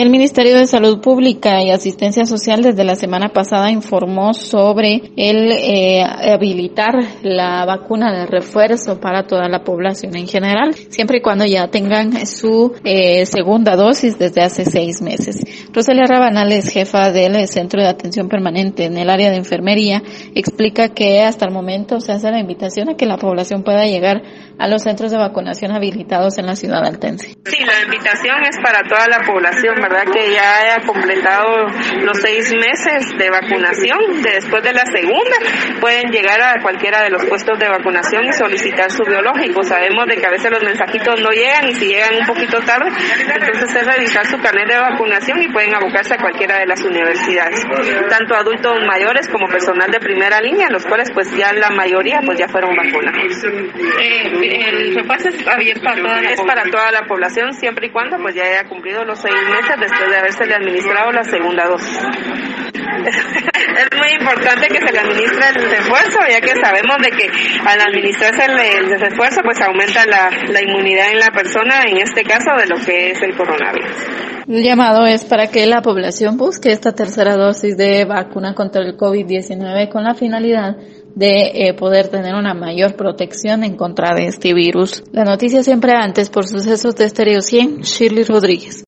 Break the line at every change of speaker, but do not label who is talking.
El Ministerio de Salud Pública y Asistencia Social desde la semana pasada informó sobre el eh, habilitar la vacuna de refuerzo para toda la población en general, siempre y cuando ya tengan su eh, segunda dosis desde hace seis meses. Rosalia Rabanal es jefa del Centro de Atención Permanente en el área de enfermería, explica que hasta el momento se hace la invitación a que la población pueda llegar a los centros de vacunación habilitados en la ciudad altense.
Sí, la invitación es para toda la población ¿verdad? Que ya haya completado los seis meses de vacunación. después de la segunda, pueden llegar a cualquiera de los puestos de vacunación y solicitar su biológico. Sabemos de que a veces los mensajitos no llegan y si llegan un poquito tarde, entonces es revisar su carnet de vacunación y pueden abocarse a cualquiera de las universidades. Tanto adultos mayores como personal de primera línea, los cuales pues ya la mayoría pues ya fueron vacunados.
Eh, el repaso es abierto a toda la
Es para toda la población siempre y cuando pues ya haya cumplido los seis meses después de haberse le administrado la segunda dosis. es muy importante que se le administre el refuerzo, ya que sabemos de que al administrarse el, refuerzo, pues aumenta la, la inmunidad en la persona, en este caso de lo que es el coronavirus.
El llamado es para que la población busque esta tercera dosis de vacuna contra el COVID-19 con la finalidad de eh, poder tener una mayor protección en contra de este virus. La noticia siempre antes por sucesos de Estéreo 100, Shirley Rodríguez.